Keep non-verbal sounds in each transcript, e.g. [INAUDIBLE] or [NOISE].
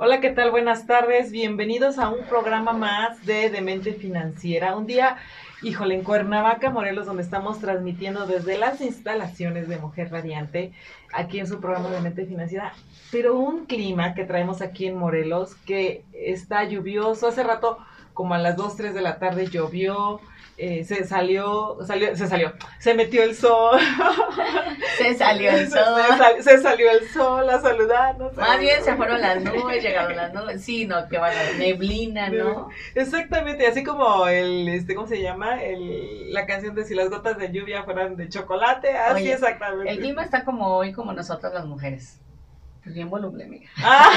Hola, ¿qué tal? Buenas tardes. Bienvenidos a un programa más de Demente Financiera. Un día, híjole, en Cuernavaca, Morelos, donde estamos transmitiendo desde las instalaciones de Mujer Radiante, aquí en su programa Demente Financiera, pero un clima que traemos aquí en Morelos que está lluvioso. Hace rato, como a las 2, 3 de la tarde, llovió. Eh, se salió, salió, se salió, se metió el sol. [LAUGHS] Se salió el [LAUGHS] sol. Se, sal- se salió el sol a saludarnos. Más bien se fueron las [LAUGHS] nubes, llegaron las nubes. Sí, no, que van a neblina, ¿no? Exactamente, así como el, este, ¿cómo se llama? El, la canción de si las gotas de lluvia fueran de chocolate, así Oye, exactamente. El clima está como hoy, como nosotras las mujeres. Pues bien voluble, amiga. Ah,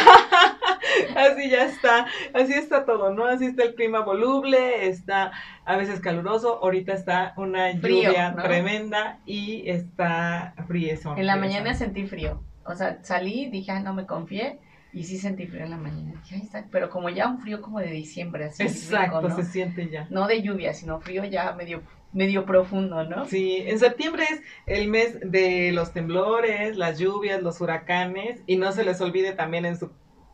[LAUGHS] así ya está, así está todo, ¿no? Así está el clima voluble, está a veces caluroso, ahorita está una Frío, lluvia ¿no? tremenda y está friezón. En la mañana sentí frío. O sea, salí, dije, ah, no me confié. Y sí sentí frío en la mañana. Dije, ahí está. Pero como ya un frío como de diciembre, así. Exacto, rico, ¿no? se siente ya. No de lluvia, sino frío ya medio, medio profundo, ¿no? Sí, en septiembre es el mes de los temblores, las lluvias, los huracanes y no se les olvide también en su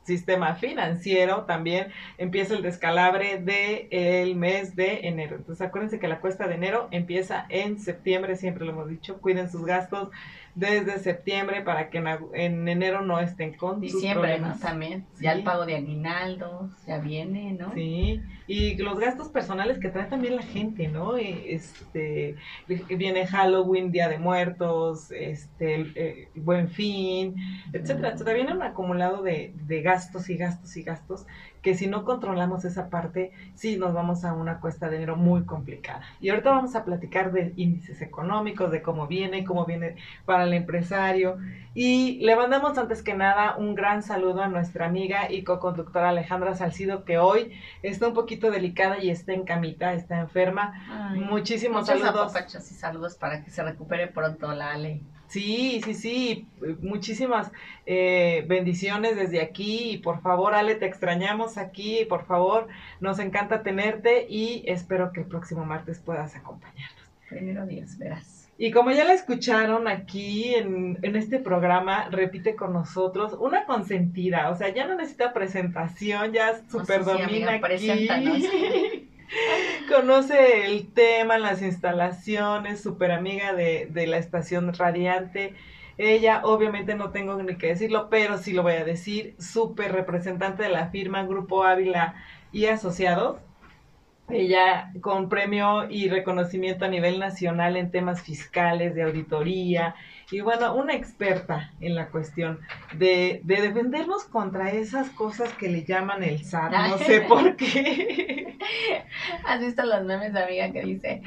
sistema financiero también empieza el descalabre de el mes de enero. Entonces acuérdense que la cuesta de enero empieza en septiembre, siempre lo hemos dicho, cuiden sus gastos desde septiembre para que en, enero no estén con Diciembre, ¿no? problemas. También. Sí. Ya el pago de aguinaldos, ya viene, ¿no? Sí, y los gastos personales que trae también la gente, ¿no? Este, viene Halloween, Día de Muertos, este, el, el Buen Fin, etcétera, etcétera. Viene un acumulado de, de gastos y gastos y gastos que si no controlamos esa parte, sí nos vamos a una cuesta de enero muy complicada. Y ahorita vamos a platicar de índices económicos, de cómo viene, cómo viene para el empresario. Y le mandamos antes que nada un gran saludo a nuestra amiga y co-conductora Alejandra Salcido, que hoy está un poquito delicada y está en camita, está enferma. Ay, Muchísimos saludos. y saludos para que se recupere pronto la Ale. Sí, sí, sí, muchísimas eh, bendiciones desde aquí y por favor, Ale, te extrañamos aquí y por favor, nos encanta tenerte y espero que el próximo martes puedas acompañarnos. Primero Dios, verás. Y como ya la escucharon aquí en, en este programa, repite con nosotros una consentida, o sea, ya no necesita presentación, ya super sí, domina amiga, aquí. [LAUGHS] [LAUGHS] Conoce el tema, las instalaciones, super amiga de, de la estación radiante. Ella, obviamente no tengo ni que decirlo, pero sí lo voy a decir, súper representante de la firma Grupo Ávila y Asociados. Ella con premio y reconocimiento a nivel nacional en temas fiscales, de auditoría, y bueno, una experta en la cuestión de, de defendernos contra esas cosas que le llaman el SAT, no sé [LAUGHS] por qué. ¿Has visto los memes, amiga, que dice,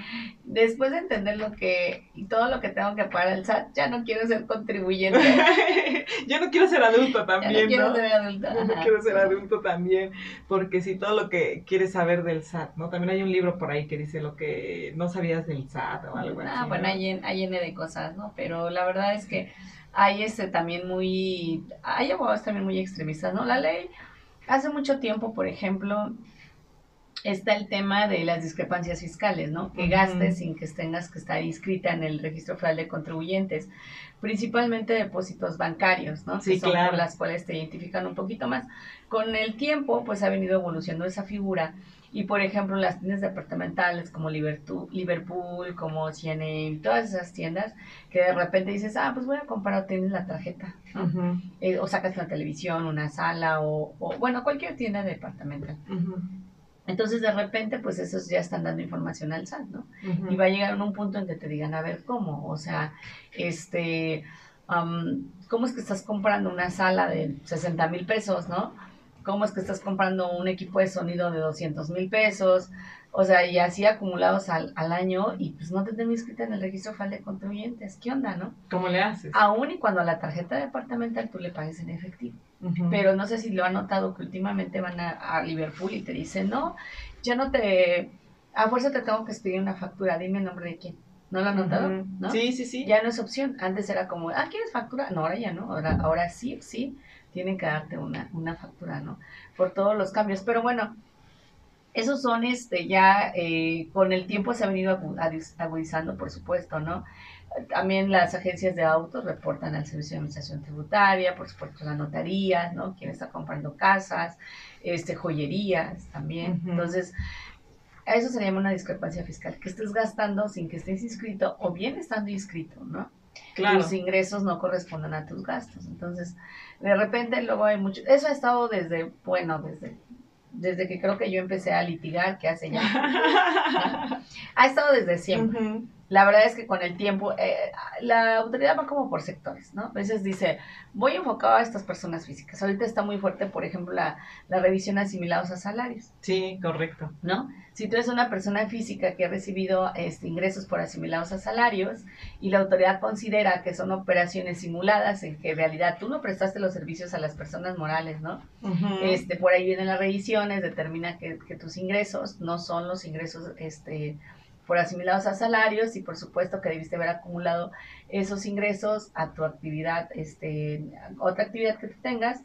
después de entender lo que, y todo lo que tengo que pagar el SAT, ya no quiero ser contribuyente. [LAUGHS] Yo no quiero ser adulto Ya también, no quiero ¿no? ser adulta. Yo no Ajá, quiero ser sí. adulto también, porque si todo lo que quieres saber del SAT, ¿no? También hay un libro por ahí que dice lo que no sabías del SAT o algo así. Ah, bueno, ¿no? hay, en- hay N de cosas, ¿no? Pero la verdad es que hay este también muy, hay abogados también muy extremistas, ¿no? La ley, hace mucho tiempo, por ejemplo, está el tema de las discrepancias fiscales, ¿no? Que gastes sin que tengas que estar inscrita en el registro federal de contribuyentes, principalmente depósitos bancarios, ¿no? Sí, que son claro. por las cuales te identifican un poquito más. Con el tiempo, pues ha venido evolucionando esa figura y por ejemplo, las tiendas departamentales como Liverpool, como CNA, todas esas tiendas que de repente dices, ah, pues voy a comprar o tienes la tarjeta, ¿no? Ujú, Eh, o sacas una televisión, una sala, o, o, bueno, cualquier tienda departamental. ujú, Entonces, de repente, pues esos ya están dando información al SAT, ¿no? Y va a llegar a un punto en que te digan, a ver, ¿cómo? O sea, este, am, ¿cómo es que estás comprando una sala de 60 mil pesos, ¿no? cómo es que estás comprando un equipo de sonido de 200 mil pesos, o sea, y así acumulados al, al año y pues no te tengo inscrita en el registro federal de contribuyentes. ¿Qué onda, no? ¿Cómo le haces? Aún y cuando a la tarjeta departamental tú le pagues en efectivo. Pero no sé si lo han notado que últimamente van a, a Liverpool y te dicen, no, ya no te, a fuerza te tengo que expedir una factura, dime el nombre de quién. ¿No lo han notado? ¿No? Sí, sí, sí. Ya no es opción. Antes era como, ah, ¿quieres factura? No, ahora ya no. Ahora, ahora sí, sí, tienen que darte una, una factura, ¿no? Por todos los cambios. Pero bueno, esos son este ya eh, con el tiempo se ha venido agudizando, por supuesto, ¿no? También las agencias de autos reportan al Servicio de Administración Tributaria, por supuesto la notaría, ¿no? Quien está comprando casas, este, joyerías también. Ujú. Entonces, a eso se llama una discrepancia fiscal, que estés gastando sin que estés inscrito o bien estando inscrito, ¿no? Claro. Tus ingresos no corresponden a tus gastos. Entonces, de repente luego hay mucho... Eso ha estado desde, bueno, desde, desde que creo que yo empecé a litigar, que hace ya... [LAUGHS] ha estado desde siempre. La verdad es que con el tiempo, eh, la autoridad va como por sectores, ¿no? A veces dice, voy enfocado a estas personas físicas. Ahorita está muy fuerte, por ejemplo, la, la revisión asimilados a salarios. Sí, correcto. ¿no? Si tú eres una persona física que ha recibido este, ingresos por asimilados a salarios y la autoridad considera que son operaciones simuladas en que en realidad tú no prestaste los servicios a las personas morales, ¿no? Este, por ahí vienen las revisiones, determina que, que tus ingresos no son los ingresos este, por asimilados a salarios y por supuesto que debiste haber acumulado esos ingresos a tu actividad, este, otra actividad que tengas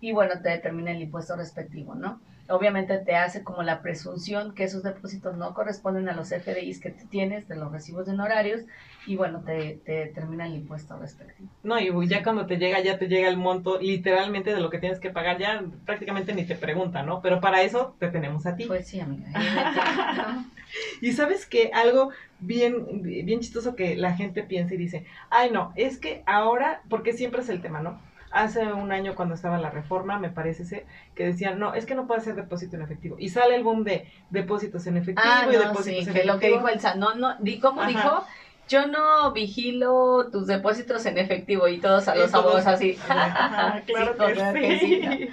y bueno, te determina el impuesto respectivo, ¿no? Obviamente te hace como la presunción que esos depósitos no corresponden a los FDIs que tienes de los recibos de honorarios y bueno, te, te determina el impuesto respectivo. No, y ya cuando te llega, ya te llega el monto literalmente de lo que tienes que pagar, ya prácticamente ni te pregunta, ¿no? Pero para eso te tenemos a ti. Pues sí, amiga. [LAUGHS] [LAUGHS] Y sabes que algo bien, bien chistoso que la gente piensa y dice, ay no, es que ahora, porque siempre es el tema, ¿no? Hace un año cuando estaba la reforma, me parece ser, que decían, no, es que no puede hacer depósito en efectivo. Y sale el boom de depósitos en efectivo Ah, y no, depósitos sí, en que lo que efectivo. dijo el no, no, di, ¿cómo Ajá. dijo? Yo no vigilo tus depósitos en efectivo y todos a los abogados así. Ajá, [LAUGHS] claro Sí, que claro sí. que sí,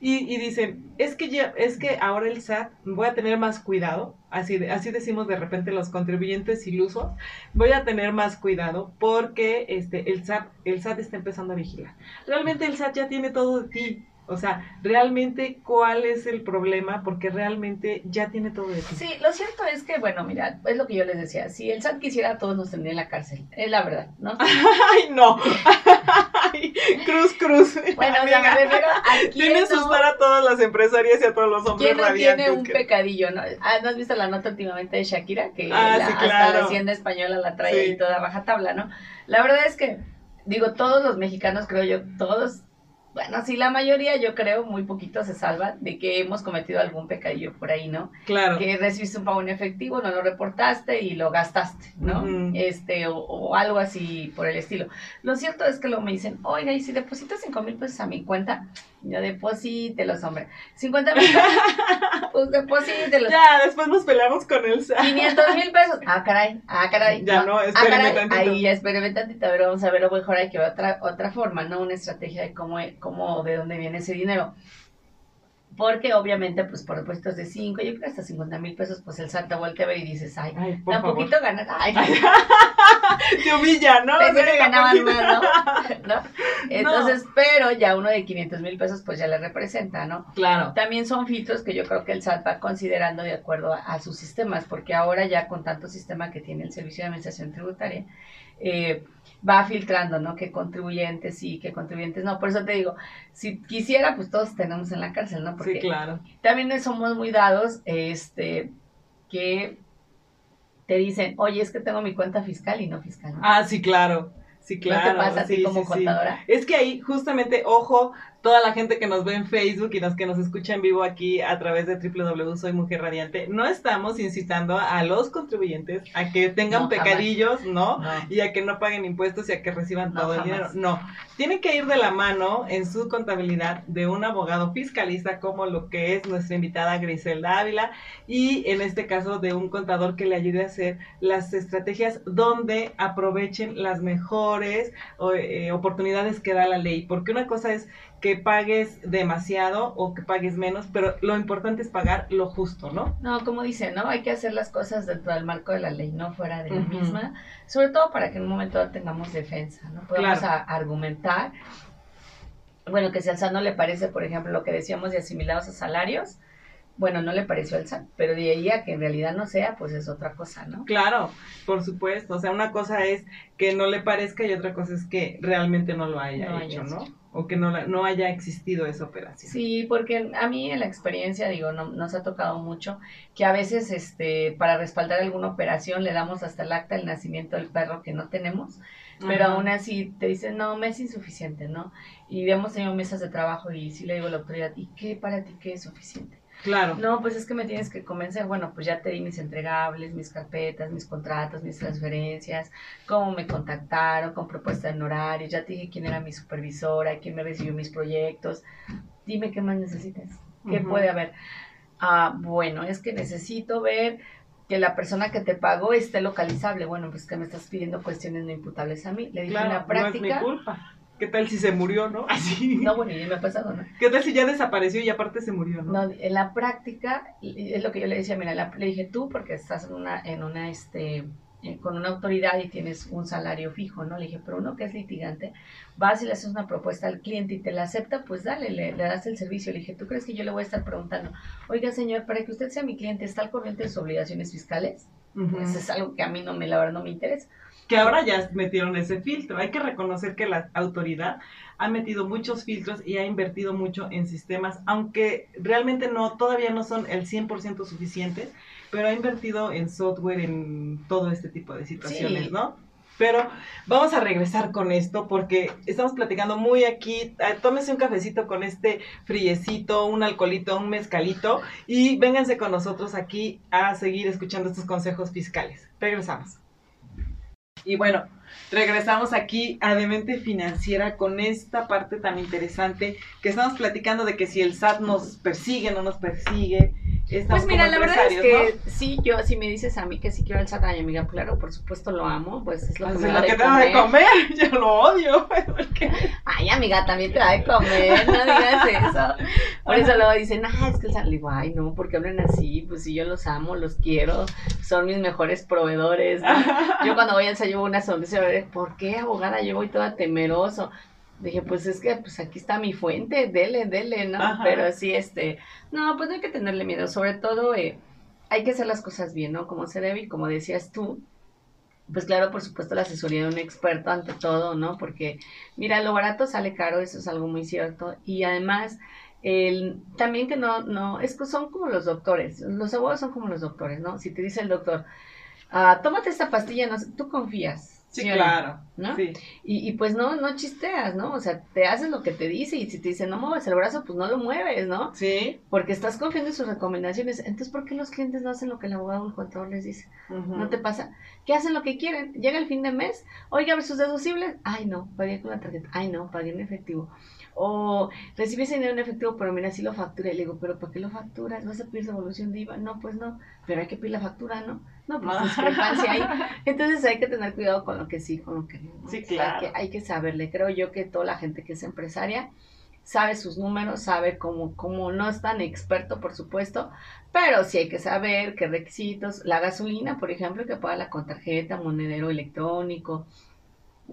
y, y dicen, es que ya, es que ahora el SAT voy a tener más cuidado, así, de- así decimos de repente los contribuyentes ilusos, voy a tener más cuidado porque este el SAT, el SAT está empezando a vigilar. Realmente el SAT ya tiene todo de ti. O sea, realmente cuál es el problema, porque realmente ya tiene todo de ti. Sí, lo cierto es que, bueno, mira, es lo que yo les decía, si el SAT quisiera, todos nos tendría en la cárcel, es la verdad, ¿no? [LAUGHS] Ay, no. [LAUGHS] Ay, cruz, cruz. Bueno, o sea, me Amiga. refiero a [LAUGHS] Tiene no, asustar a todas las empresarias y a todos los hombres quién no radiantes. tiene un que- pecadillo, ¿no? Ah, ¿no has visto la nota últimamente de Shakira? Que Ah, la- sí, hasta claro. la hacienda española la trae Sí. ahí toda rajatabla, ¿no? La verdad es que, digo, todos los mexicanos, creo yo, todos, bueno, sí, la mayoría, yo creo, muy poquitos se salvan de que hemos cometido algún pecadillo por ahí, ¿no? Claro. que recibiste un pago en efectivo, no lo reportaste y lo gastaste, ¿no? Este, o, o algo así por el estilo. Lo cierto es que luego me dicen, oiga, y si depositas 5 mil pesos a mi cuenta, yo deposítelos, hombre. 50 mil pesos, [LAUGHS] pues deposítelos. Ya, después nos peleamos con el SAT. 500 mil pesos. Ah, caray, ah, caray. Ya no, ah, espéreme caray. tantito. Ahí ya espéreme tantito, a ver, vamos a ver, mejor hay que ver otra, otra forma, ¿no? Una estrategia de cómo, cómo, de dónde viene ese dinero. Porque obviamente, pues por depósitos de 5, yo creo que hasta 50 mil pesos, pues el te voltea a ver y dices, ay, Ay, por tan favor. poquito ganas. Ay, [LAUGHS] [LAUGHS] Te humilla, ¿no? pensé que ganaban más, ¿no? [LAUGHS] ¿No? Entonces, pero ya uno de 500 mil pesos, pues ya le representa, ¿no? Claro. También son filtros que yo creo que el SAT va considerando de acuerdo a, a sus sistemas, porque ahora ya con tanto sistema que tiene el Servicio de Administración Tributaria, eh, va filtrando, ¿no? Qué contribuyentes sí, qué contribuyentes no. Por eso te digo, si quisiera, pues todos tenemos en la cárcel, ¿no? Porque Sí, claro. también somos muy dados, este, que te dicen, oye, es que tengo mi cuenta fiscal y no fiscal. ¿no? Ah, sí, claro. Sí, claro. ¿No te pasa a ti sí, como sí, sí. contadora? Es que ahí, justamente, ojo, toda la gente que nos ve en Facebook y los que nos escucha en vivo aquí a través de www Soy Mujer Radiante, no estamos incitando a los contribuyentes a que tengan No, pecadillos, ¿no? No. Y a que no paguen impuestos y a que reciban No, todo el dinero. No, tiene que ir de la mano en su contabilidad de un abogado fiscalista como lo que es nuestra invitada Griselda Ávila y en este caso de un contador que le ayude a hacer las estrategias donde aprovechen las mejores eh, oportunidades que da la ley. Porque una cosa es que pagues demasiado o que pagues menos, pero lo importante es pagar lo justo, ¿no? No, como dice, ¿no? Hay que hacer las cosas dentro del marco de la ley, no fuera de la misma, sobre todo para que en un momento tengamos defensa, ¿no? Podemos argumentar. Bueno, que si al SAT no le parece, por ejemplo, lo que decíamos de asimilados a salarios, bueno, no le pareció al SAT, pero de ahí a que en realidad no sea, pues es otra cosa, ¿no? Claro, por supuesto. O sea, una cosa es que no le parezca y otra cosa es que realmente no lo haya hecho, ¿no? O que no, no haya existido esa operación. Sí, porque a mí en la experiencia, digo, no, nos ha tocado mucho que a veces este, para respaldar alguna operación le damos hasta el acta del nacimiento del perro que no tenemos, pero aún así te dicen, no, me es insuficiente, ¿no? Y hemos tenido mesas de trabajo y sí le digo a la autoridad, ¿y qué para ti qué es suficiente? Claro. No, pues es que me tienes que convencer. Bueno, pues ya te di mis entregables, mis carpetas, mis contratos, mis transferencias, cómo me contactaron con propuesta de honorario, ya te dije quién era mi supervisora, quién me recibió mis proyectos. Dime qué más necesitas, qué puede haber. Ah, bueno, es que necesito ver que la persona que te pagó esté localizable. Bueno, pues que me estás pidiendo cuestiones no imputables a mí. Le dije claro, la práctica. No es mi culpa. ¿Qué tal si se murió, no? [LAUGHS] Así. No, bueno, ya me ha pasado, ¿no? ¿Qué tal si ya desapareció y aparte se murió, no? No, en la práctica, es lo que yo le decía, mira, le dije tú porque estás en una, en una, este, con una autoridad y tienes un salario fijo, ¿no? Le dije, pero uno que es litigante, vas y le haces una propuesta al cliente y te la acepta, pues dale, le, das el servicio. Le dije, ¿tú crees que yo le voy a estar preguntando, oiga, señor, para que usted sea mi cliente, ¿está al corriente de sus obligaciones fiscales? Pues es algo que a mí no me, la verdad, no me interesa que ahora ya metieron ese filtro. Hay que reconocer que la autoridad ha metido muchos filtros y ha invertido mucho en sistemas, aunque realmente no, todavía no son el 100% suficientes, pero ha invertido en software, en todo este tipo de situaciones, ¿no? Pero vamos a regresar con esto porque estamos platicando muy aquí. Ah, tómese un cafecito con este friecito, un alcoholito, un mezcalito y vénganse con nosotros aquí a seguir escuchando estos consejos fiscales. Regresamos. Y bueno, regresamos aquí a Demente Financiera con esta parte tan interesante que estamos platicando de que si el SAT nos persigue, no nos persigue, pues mira, la verdad es que sí, yo, si me dices a mí que sí quiero el ay amiga, claro, por supuesto lo amo, pues es lo que me da de comer. de comer. [LAUGHS] Yo lo odio. [LAUGHS] Ay, amiga, también te da de comer, no digas [LAUGHS] eso. Por eso luego dicen, ah, es que el digo, ay, no, porque hablan así, pues si yo los amo, los quiero, son mis mejores proveedores. Yo cuando voy al llevo una sonrisa, ¿por qué, abogada? Yo voy toda temeroso. Dije, pues es que pues aquí está mi fuente, dele, dele, ¿no? Pero sí, este, no, pues no hay que tenerle miedo, sobre todo eh, hay que hacer las cosas bien, ¿no? Como se debe y como decías tú, pues claro, por supuesto la asesoría de un experto ante todo, ¿no? Porque, mira, lo barato sale caro, eso es algo muy cierto, y además, el, también que no, no, es que son como los doctores, los abogados son como los doctores, ¿no? Si te dice el doctor, ah, tómate esta pastilla, no, tú confías, Sí, claro. ¿no? Sí. Y, y, pues no, no chisteas, ¿no? O sea, te haces lo que te dice y si te dice no mueves el brazo, pues no lo mueves, ¿no? Sí. Porque estás confiando en sus recomendaciones. Entonces, ¿por qué los clientes no hacen lo que el abogado o el contador les dice? ¿No te pasa? Que hacen lo que quieren. Llega el fin de mes, oiga, ver sus deducibles. Ay, no, pagué con la tarjeta. Ay, no, pagué en efectivo. O recibí ese dinero en efectivo, pero mira, sí lo facturé. Le digo, ¿pero por qué lo facturas? ¿Vas a pedir devolución de IVA? No, pues no. Pero hay que pedir la factura, ¿no? No, pues discrepancia ahí. [LAUGHS] Entonces hay que tener cuidado con lo que sí, con lo que no. Sí, claro. Hay que, hay que saberle. Creo yo que toda la gente que es empresaria sabe sus números, sabe cómo, cómo no es tan experto, por supuesto, pero sí hay que saber qué requisitos. La gasolina, por ejemplo, que paga la con tarjeta, monedero electrónico,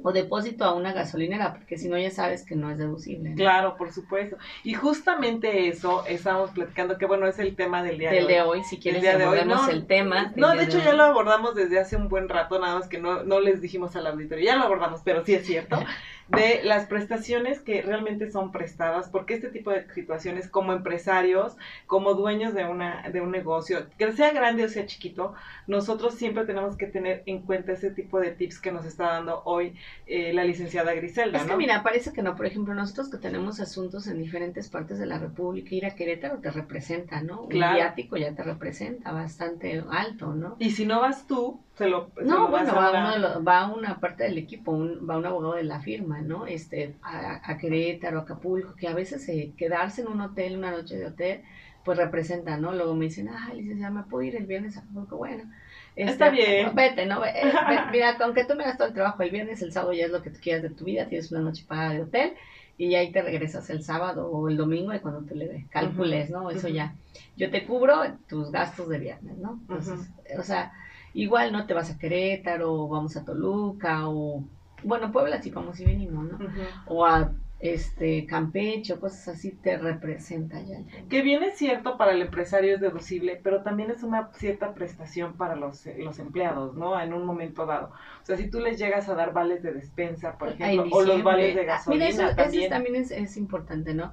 o depósito a una gasolinera, porque si no ya sabes que no es deducible. Claro, por supuesto. Y justamente eso estábamos platicando, que bueno, es el tema del día de hoy. de hoy, si quieres abordemos el tema. No, de hecho ya lo abordamos desde hace un buen rato, nada más que no, no les dijimos al auditorio, ya lo abordamos, pero sí es cierto. [LAUGHS] de las prestaciones que realmente son prestadas, porque este tipo de situaciones como empresarios, como dueños de, una, de un negocio, que sea grande o sea chiquito, nosotros siempre tenemos que tener en cuenta ese tipo de tips que nos está dando hoy eh, la licenciada Griselda. Es que mira, parece que no, por ejemplo, nosotros que tenemos asuntos en diferentes partes de la República, ir a Querétaro te representa, ¿no? Claro. Un viático ya te representa bastante alto, ¿no? Y si no vas tú, se lo... no, bueno, va, uno va una parte del equipo, va un abogado de la firma, ¿no? Este, a, Querétaro, a Acapulco, que a veces eh, quedarse en un hotel, una noche de hotel, pues representa, ¿no? Luego me dicen, ah, licenciada, ¿me puedo ir el viernes a Acapulco? Bueno. Está este, bien. Vete, ¿no? [LAUGHS] mira, aunque tú me hagas todo el trabajo el viernes, el sábado ya es lo que tú quieras de tu vida, tienes una noche pagada de hotel y ahí te regresas el sábado o el domingo y cuando te le calcules, ¿no? Eso ya. Yo te cubro tus gastos de viernes, ¿no? Entonces, o sea, igual no te vas a Querétaro o vamos a Toluca o, bueno, Puebla sí vamos y venimos, ¿no? O a este Campeche o cosas así te representa ya. Que bien es cierto para el empresario es deducible, pero también es una cierta prestación para los, los empleados, ¿no? En un momento dado. O sea, si tú les llegas a dar vales de despensa, por ejemplo, o los vales de ah, gasolina eso, también. también es, es, importante, ¿no?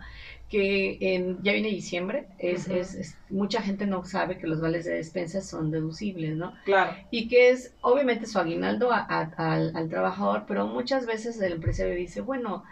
Que en, ya viene diciembre, es, es, mucha gente no sabe que los vales de despensa son deducibles, ¿no? Claro. Y que es obviamente su aguinaldo al, al trabajador, pero muchas veces el empresario dice, bueno,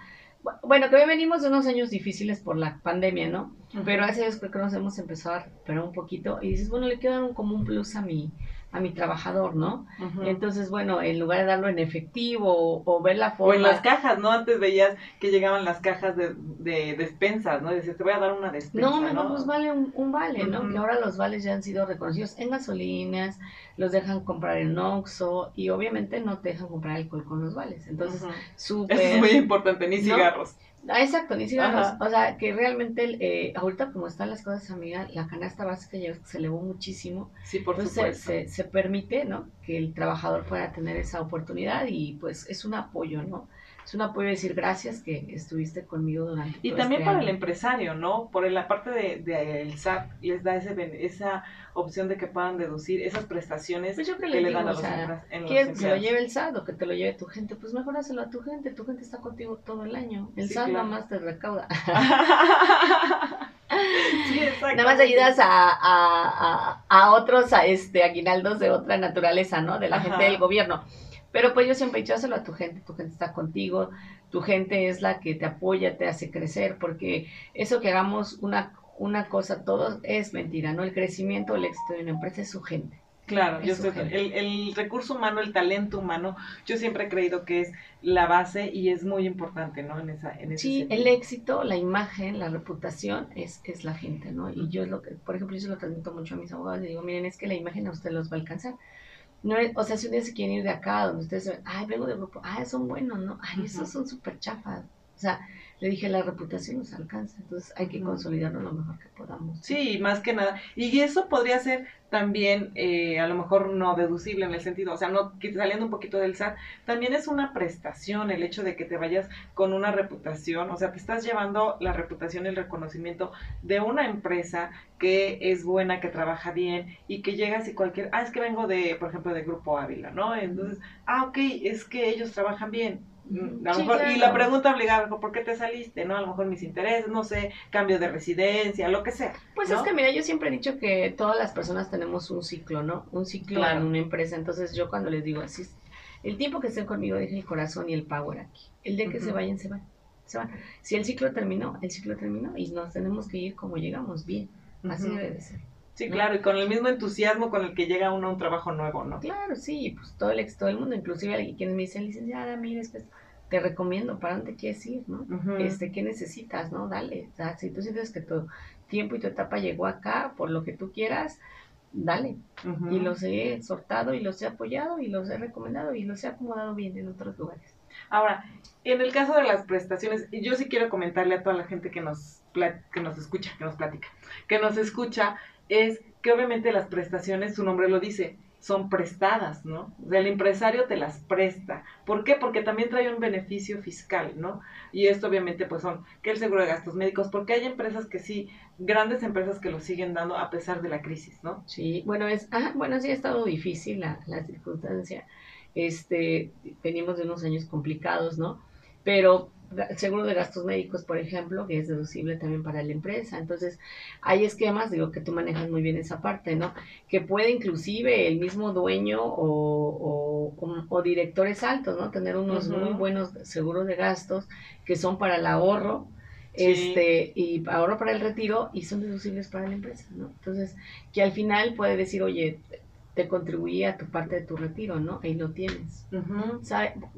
bueno, que venimos de unos años difíciles por la pandemia, ¿no? Pero hace años creo que nos hemos empezado a recuperar un poquito y dices, bueno, le quiero dar un, como un plus a mi, a mi trabajador, ¿no? Entonces, bueno, en lugar de darlo en efectivo o, ver la forma... O en las cajas, ¿no? Antes veías que llegaban las cajas de, de despensas, ¿no? Dices, te voy a dar una despensa, No, mejor ¿no? pues vale un, vale, ¿no? Que ahora los vales ya han sido reconocidos en gasolinas, los dejan comprar en Oxxo y obviamente no te dejan comprar alcohol con los vales. Entonces, súper... Eso es muy importante, ni cigarros. Ah, exacto, ni cigarros. O sea, que realmente eh, ahorita como están las cosas, amiga, la canasta básica ya se elevó muchísimo. Sí, por Entonces Se, se, permite, ¿no? Que el trabajador pueda tener esa oportunidad y pues es un apoyo, ¿no? Es un apoyo decir gracias que estuviste conmigo durante Y también este para el empresario, ¿no? Por la parte de, de, el SAT les da ese, esa opción de que puedan deducir esas prestaciones pues que, le dan a los, ¿Quieres que se lo lleve el SAT o que te lo lleve tu gente? Pues mejor hazlo a tu gente, tu gente está contigo todo el año. El SAT nada más te recauda. [LAUGHS] [LAUGHS] sí, nada más ayudas a, a, a, otros a este aguinaldos de otra naturaleza, ¿no? De la gente del gobierno. Pero pues yo siempre he dicho, hazlo a tu gente, tu gente está contigo, tu gente es la que te apoya, te hace crecer, porque eso que hagamos una, una cosa todos es mentira, ¿no? El crecimiento, el éxito de una empresa es su gente. Claro, yo sé, el, el, recurso humano, el talento humano, yo siempre he creído que es la base y es muy importante, ¿no? En esa, en ese sí, el éxito, la imagen, la reputación es, es la gente, ¿no? Y yo es lo que, por ejemplo, yo se lo transmito mucho a mis abogados, le digo, miren, es que la imagen a usted los va a alcanzar. No o sea, si un día se quieren ir de acá, donde ustedes ven, ay, vengo del grupo, ay, son buenos, ¿no? Ay, esos son súper chafas. O sea, le dije, la reputación nos alcanza, entonces hay que consolidarlo lo mejor que podamos. Sí, más que nada. Y eso podría ser también, eh, a lo mejor no deducible en el sentido, o sea, no saliendo un poquito del SAT, también es una prestación el hecho de que te vayas con una reputación, o sea, te estás llevando la reputación y el reconocimiento de una empresa que es buena, que trabaja bien y que llegas y cualquier, ah, es que vengo de, por ejemplo, de Grupo Ávila, ¿no? Entonces, ah, ok, es que ellos trabajan bien Mm, y la pregunta obligada, ¿por qué te saliste? ¿No? A lo mejor mis intereses, no sé, cambio de residencia, lo que sea. Pues es que mira, yo siempre he dicho que todas las personas tenemos un ciclo, ¿no? Un ciclo en una empresa. Entonces yo cuando les digo así, el tiempo que estén conmigo dejen el corazón y el power aquí. El día que se vayan, se van. Se van. Si el ciclo terminó, el ciclo terminó y nos tenemos que ir como llegamos, bien. Así debe de ser. Sí, claro, y con el mismo entusiasmo con el que llega uno a un trabajo nuevo, ¿no? Claro, sí, pues todo el, todo el mundo, inclusive quienes me dicen, licenciada, mire, es que te recomiendo, ¿para dónde quieres ir, no? este, ¿Qué necesitas, no? Dale, si tú sientes que tu tiempo y tu etapa llegó acá, por lo que tú quieras, dale. Y los he exhortado y los he apoyado y los he recomendado y los he acomodado bien en otros lugares. Ahora, en el caso de las prestaciones, yo sí quiero comentarle a toda la gente que nos, que nos escucha, que nos platica, que nos escucha, es que obviamente las prestaciones, su nombre lo dice, son prestadas, ¿no? O sea, el empresario te las presta. ¿Por qué? Porque también trae un beneficio fiscal, ¿no? Y esto obviamente pues son que el seguro de gastos médicos, porque hay empresas que sí, grandes empresas que lo siguen dando a pesar de la crisis, ¿no? Sí, bueno, es, ah, bueno, sí ha estado difícil la, la circunstancia. Este, venimos de unos años complicados, ¿no? Pero seguro de gastos médicos, por ejemplo, que es deducible también para la empresa. Entonces, hay esquemas, digo, que tú manejas muy bien esa parte, ¿no? Que puede inclusive el mismo dueño o, o, directores altos, ¿no? Tener unos muy buenos seguros de gastos que son para el ahorro. Este, y ahorro para el retiro y son deducibles para la empresa, ¿no? Entonces, que al final puede decir, oye, te contribuía a tu parte de tu retiro, ¿no? Ahí lo tienes.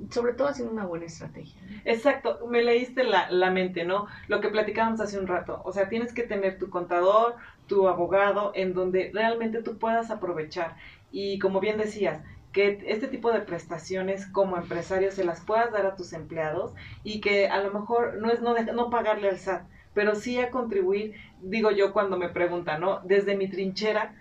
sobre todo haciendo una buena estrategia. Exacto, me leíste la, la, mente, ¿no? Lo que platicábamos hace un rato. O sea, tienes que tener tu contador, tu abogado, en donde realmente tú puedas aprovechar. Y como bien decías, que este tipo de prestaciones como empresario se las puedas dar a tus empleados y que a lo mejor no es no, no pagarle al SAT, pero sí a contribuir, digo yo cuando me preguntan, ¿no? Desde mi trinchera,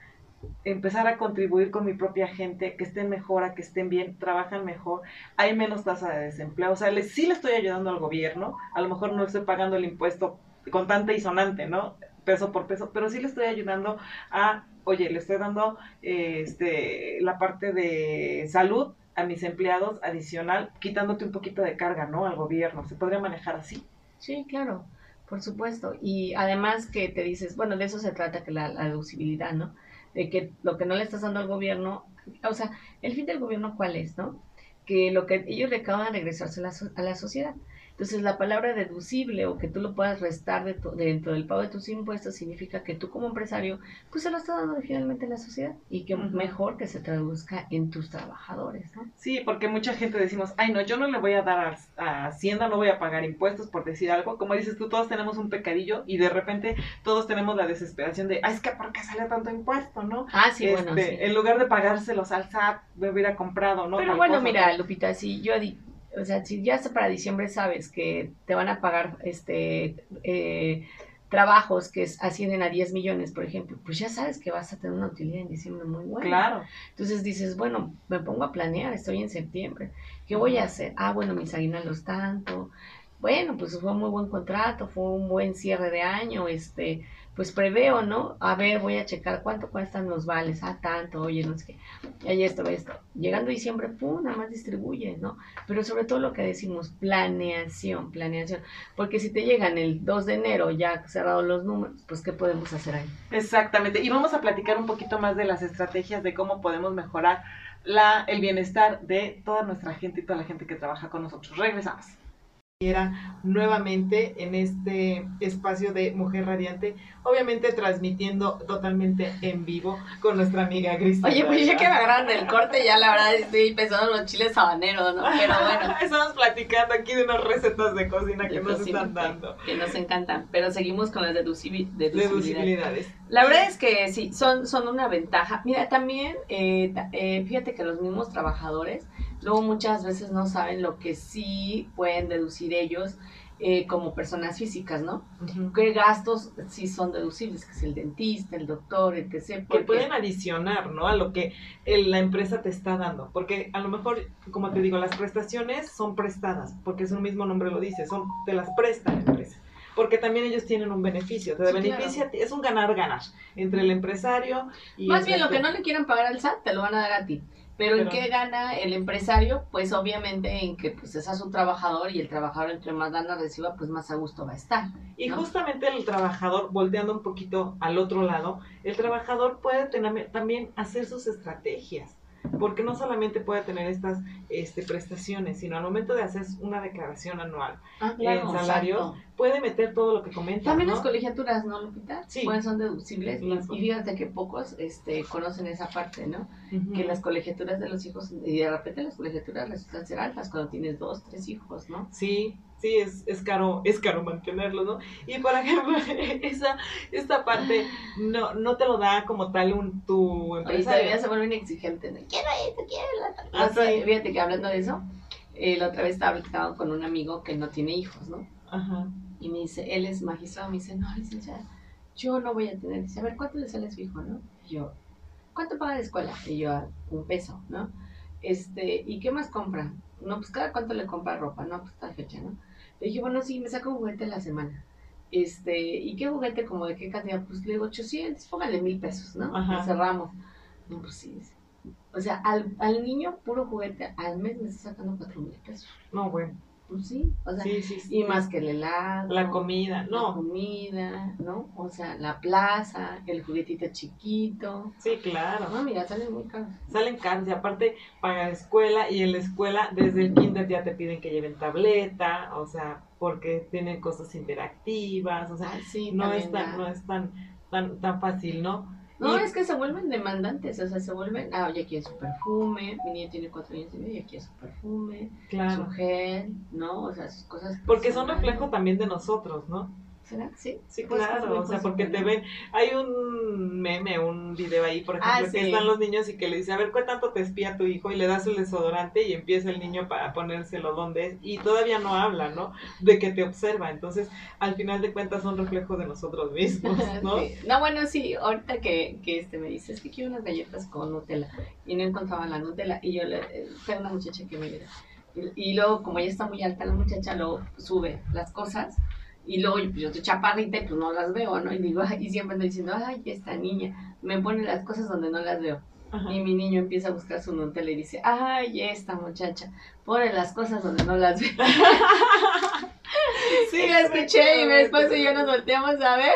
empezar a contribuir con mi propia gente, que estén mejor, que estén bien, trabajan mejor, hay menos tasa de desempleo, o sea, le, sí le estoy ayudando al gobierno, a lo mejor no estoy pagando el impuesto contante y sonante, ¿no? Peso por peso, pero sí le estoy ayudando a, oye, le estoy dando este, la parte de salud a mis empleados adicional, quitándote un poquito de carga, ¿no? Al gobierno, ¿se podría manejar así? Sí, claro, por supuesto. Y además que te dices, bueno, de eso se trata que la, la deducibilidad, ¿no? De que lo que no le estás dando al gobierno, o sea, el fin del gobierno cuál es, ¿no? Que lo que ellos recaudan regresarse a la, a la sociedad. Entonces, la palabra deducible o que tú lo puedas restar de dentro del pago de tus impuestos significa que tú como empresario, pues se lo estás dando finalmente a la sociedad y que mejor que se traduzca en tus trabajadores, ¿no? Sí, porque mucha gente decimos, ay, no, yo no le voy a dar a, Hacienda, no voy a pagar impuestos por decir algo. Como dices tú, todos tenemos un pecadillo y de repente todos tenemos la desesperación de, ay, es que ¿por qué sale tanto impuesto, no? Ah, sí, bueno, este, sí. En lugar de pagárselos al SAT, me hubiera comprado, ¿no? Pero bueno, mira, Lupita, si yo o sea, si ya hasta para diciembre sabes que te van a pagar este eh, trabajos que ascienden a 10 millones, por ejemplo, pues ya sabes que vas a tener una utilidad en diciembre muy buena. Claro. Entonces dices, bueno, me pongo a planear, estoy en septiembre. ¿Qué voy a hacer? Ah, bueno, mis aguinaldos tanto. Bueno, pues fue un muy buen contrato, fue un buen cierre de año, este, pues preveo, ¿no? A ver, voy a checar cuánto cuestan los vales, ah, tanto, oye, no sé qué, y ahí esto, esto. Llegando diciembre, pum, nada más distribuye, ¿no? Pero sobre todo lo que decimos, planeación, planeación, porque si te llegan el 2 de enero ya cerrados los números, pues ¿qué podemos hacer ahí? Exactamente, y vamos a platicar un poquito más de las estrategias de cómo podemos mejorar la, el bienestar de toda nuestra gente y toda la gente que trabaja con nosotros. Regresamos nuevamente en este espacio de Mujer Radiante, obviamente transmitiendo totalmente en vivo con nuestra amiga Gris. Oye, pues ya que me agarraron el corte, ya la verdad estoy pensando en los chiles habaneros, ¿no? Pero bueno. [LAUGHS] Estamos platicando aquí de unas recetas de cocina que nos están dando. Que, nos encantan, pero seguimos con las deducibilidades. deducibilidades. La verdad es que sí, son, son una ventaja. Mira, también, eh, eh, fíjate que los mismos trabajadores luego muchas veces no saben lo que sí pueden deducir ellos eh, como personas físicas, ¿no? ¿Qué gastos sí son deducibles? Que es el dentista, el doctor, el que se... Que pueden adicionar, ¿no? A lo que la empresa te está dando. Porque a lo mejor, como te digo, las prestaciones son prestadas, porque es un mismo nombre lo dice, son, te las presta la empresa porque también ellos tienen un beneficio. Te beneficia, es un ganar-ganar entre el empresario y... Más bien, lo que no le quieran pagar al SAT, te lo van a dar a ti. Pero, ¿en qué gana el empresario? Pues obviamente en que pues es a su trabajador y el trabajador entre más lana reciba, pues más a gusto va a estar. Y justamente el trabajador, volteando un poquito al otro lado, el trabajador puede tener, también hacer sus estrategias porque no solamente puede tener estas este, prestaciones, sino al momento de hacer una declaración anual ah, en salarios, puede meter todo lo que comenta. También las colegiaturas, ¿no, Lupita? Sí. Pues son deducibles. Y, fíjate que pocos este, conocen esa parte, ¿no? Que las colegiaturas de los hijos, y de repente las colegiaturas resultan ser altas cuando tienes dos, tres hijos, ¿no? Sí, sí, es, es caro, es caro mantenerlo, ¿no? Y por ejemplo, [LAUGHS] esa, esta parte no, no te lo da como tal un tu empresa. todavía se vuelven exigentes, ¿no? quiero esto, quiero la ah, Fíjate que hablando de eso, eh, la otra vez estaba hablando con un amigo que no tiene hijos, ¿no? Ajá. Y me dice, él es magistrado, me dice, no, licenciada, yo no voy a tener. Dice, a ver, ¿cuánto le sale a su hijo, no? Y yo, ¿cuánto paga la escuela? Y yo, un peso, ¿no? Este, ¿y qué más compra? No, pues cada cuánto le compra ropa, no, pues tal fecha, ¿no? Le dije, bueno, sí, me saco un juguete a la semana. Este, ¿y qué juguete? Como de qué cantidad? Pues le digo 800, póngale mil pesos, ¿no? Ajá. cerramos. No, pues sí. O sea, al, al niño puro juguete al mes me está sacando cuatro mil pesos. No, bueno. Pues sí, o sea, y más que el helado. La comida, no. La comida, ¿no? O sea, la plaza, el juguetito chiquito. Sí, claro. No, mira, salen muy caros. Salen caros y aparte para escuela y en la escuela desde el kinder ya te piden que lleven tableta, o sea, porque tienen cosas interactivas, o sea, no, es tan, no es tan, tan, tan fácil, ¿no? No, es que se vuelven demandantes, o sea, se vuelven, ah, ya quiere su perfume, mi niña tiene cuatro años y medio, ya quiere su perfume, claro. su gel, ¿no? O sea, sus cosas. Porque son reflejo también de nosotros, ¿no? ¿Será? Sí. Sí, Pues, claro, pues, o sea, pues, porque te ven, hay un meme, un video ahí, por ejemplo, Ah, que sí. están los niños y que le dice, a ver, ¿cuánto tanto te espía tu hijo? Y le das el desodorante y empieza el niño para ponérselo donde es, y todavía no habla, ¿no? De que te observa, entonces, al final de cuentas son reflejos de nosotros mismos, [LAUGHS] ¿no? Sí. No, bueno, sí, ahorita que, que este me dice, es que quiero unas galletas con Nutella y no encontraba la Nutella y yo le eh, tengo una muchacha que me. Y, y luego, como ella está muy alta, la muchacha luego sube las cosas y luego pues, yo estoy chaparrita y pues no las veo, ¿no? Y digo, y siempre ando diciendo, ay, esta niña me pone las cosas donde no las veo. Ajá. Y mi niño empieza a buscar su Nutella y dice, ay, esta muchacha pone las cosas donde no las veo. [LAUGHS] Sí, [LAUGHS] la escuché y esposo y yo nos volteamos a ver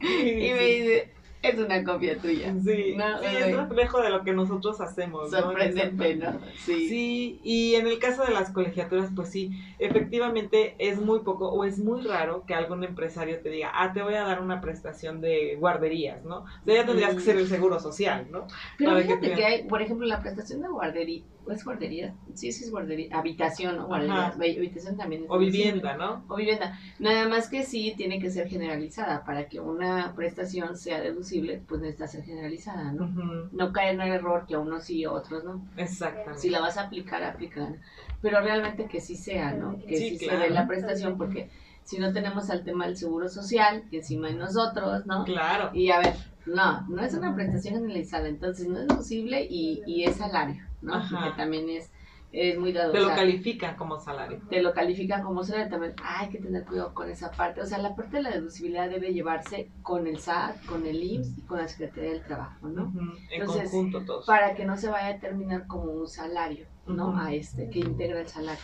y me dice, es una copia tuya. Sí, No, sí, es reflejo de lo que nosotros hacemos. Sorprendente. ¿no? Sí. Sí, y en el caso de las colegiaturas, pues sí, efectivamente es muy poco o es muy raro que algún empresario te diga, ah, te voy a dar una prestación de guarderías, ¿no? O sea, ya tendrías que ser el seguro social, ¿no? Pero Para que fíjate te- que hay, por ejemplo, la prestación de guardería, ¿o es guardería? Sí, sí es guardería, habitación, ¿no? Guardería, habitación también es O vivienda, ¿no? O vivienda. Nada más que sí tiene que ser generalizada. Para que una prestación sea deducible, pues necesita ser generalizada, ¿no? No caer en el error que a unos sí y a otros no. Exactamente. Si la vas a aplicar, aplícala. Pero realmente que sí sea, ¿no? Que Sí, sí, se dé la prestación, porque si no tenemos al tema del seguro social, que encima de nosotros, ¿no? Claro. Y a ver, no, no es una prestación generalizada, entonces no es deducible y, y es salario, ¿no? Ajá. Porque también es, es muy dado. Te lo califican como salario. te lo califican como salario también. Hay que tener cuidado con esa parte. O sea, la parte de la deducibilidad debe llevarse con el SAT, con el IMSS y con la Secretaría del Trabajo, ¿no? En Entonces, conjunto todos. Para que no se vaya a determinar como un salario, ¿no? A este, que integra el salario.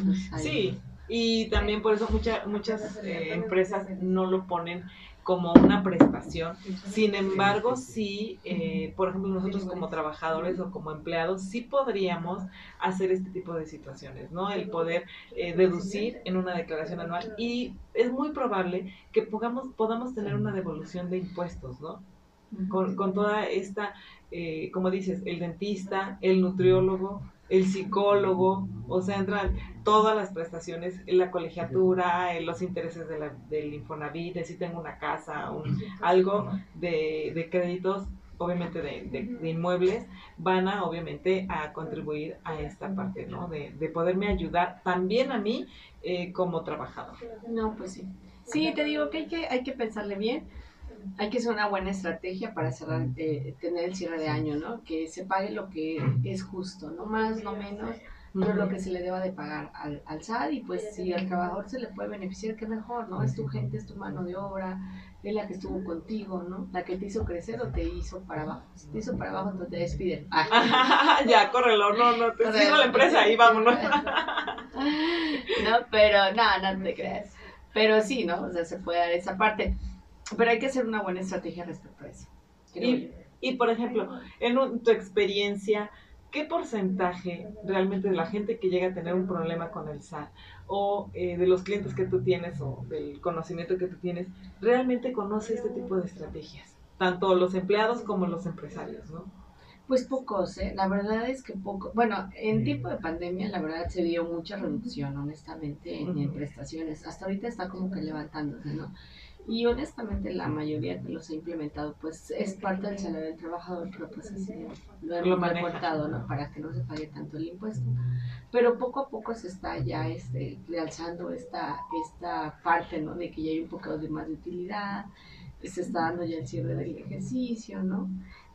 Entonces, Sí, y también por eso mucha- muchas eh, empresas no lo ponen como una prestación. Sin embargo, sí, eh, por ejemplo, nosotros como trabajadores o como empleados, sí podríamos hacer este tipo de situaciones, ¿no? El poder eh, deducir en una declaración anual y es muy probable que podamos, podamos tener una devolución de impuestos, ¿no? con, con toda esta, eh, como dices, el dentista, el nutriólogo, el psicólogo, o sea, entran todas las prestaciones, la colegiatura, los intereses de la- del Infonavit, si tengo una casa, un- algo de, de créditos, obviamente de, de- de inmuebles, van a obviamente a contribuir a esta parte, ¿no? De, de poderme ayudar también a mí eh, como trabajador. No, pues sí. Sí, te digo que hay que, hay que pensarle bien. Hay que hacer una buena estrategia para cerrar, eh, tener el cierre de año, ¿no? Que se pague lo que es justo, no más, no menos, pero lo que se le deba de pagar al, al SAT y pues si al trabajador se le puede beneficiar, qué mejor, ¿no? Es tu gente, es tu mano de obra, es la que estuvo contigo, ¿no? La que te hizo crecer o te hizo para abajo. Si te hizo para abajo, entonces te despiden. Ah. [LAUGHS] ya, córrelo, no, no, te cierro la empresa y vámonos. [LAUGHS] no, pero no, no te creas. Pero sí, ¿no? O sea, se puede dar esa parte. Pero hay que hacer una buena estrategia respecto a eso. Y- por ejemplo, en un- tu experiencia, ¿qué porcentaje realmente de la gente que llega a tener un problema con el SAT o eh, de los clientes que tú tienes o del conocimiento que tú tienes, realmente conoce este tipo de estrategias? Tanto los empleados como los empresarios, ¿no? Pues pocos, ¿eh? La verdad es que poco. Bueno, en tiempo de pandemia, la verdad se vio mucha reducción, honestamente, en, prestaciones. Hasta ahorita está como que levantándose, ¿no? Y honestamente, la mayoría que los ha implementado, pues es parte del salario del trabajador, pero pues así lo hemos maneja. reportado, ¿no? Para que no se pague tanto el impuesto. Pero poco a poco se está ya este, realzando esta, esta parte, ¿no? De que ya hay un poco de más de utilidad, se está dando ya el cierre del ejercicio, ¿no?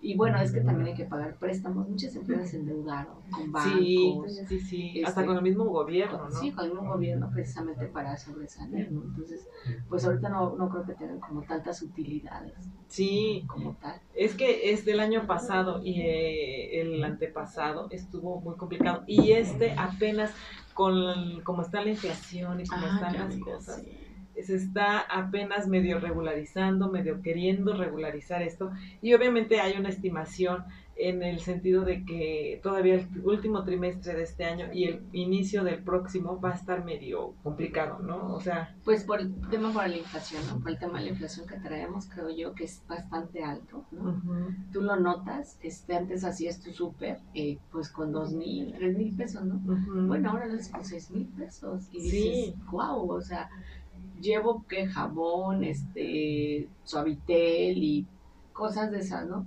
Y bueno, es que también hay que pagar préstamos. Muchas empresas se endeudaron con bancos. Sí, sí, sí, este, hasta con el mismo gobierno, ¿no? Sí, con el mismo gobierno precisamente para sobresalir, ¿no? Entonces, pues ahorita no, no creo que tengan como tantas utilidades Sí, como tal. Es que es del año pasado y eh, el antepasado estuvo muy complicado. Y este apenas con como está la inflación y como están ya las cosas, sí. Se está apenas medio regularizando, medio queriendo regularizar esto. Y obviamente hay una estimación en el sentido de que todavía el último trimestre de este año y el inicio del próximo va a estar medio complicado, ¿no? O sea, Pues por el tema por la inflación, ¿no? Por el tema de la inflación que traemos, creo yo que es bastante alto, ¿no? ujú, Tú lo notas, este, antes hacías tu súper, eh, pues con dos mil, tres mil pesos, ¿no? Bueno, ahora lo haces con seis mil pesos y Sí. dices, wow, o sea, llevo que jabón, este, suavitel y cosas de esas, ¿no?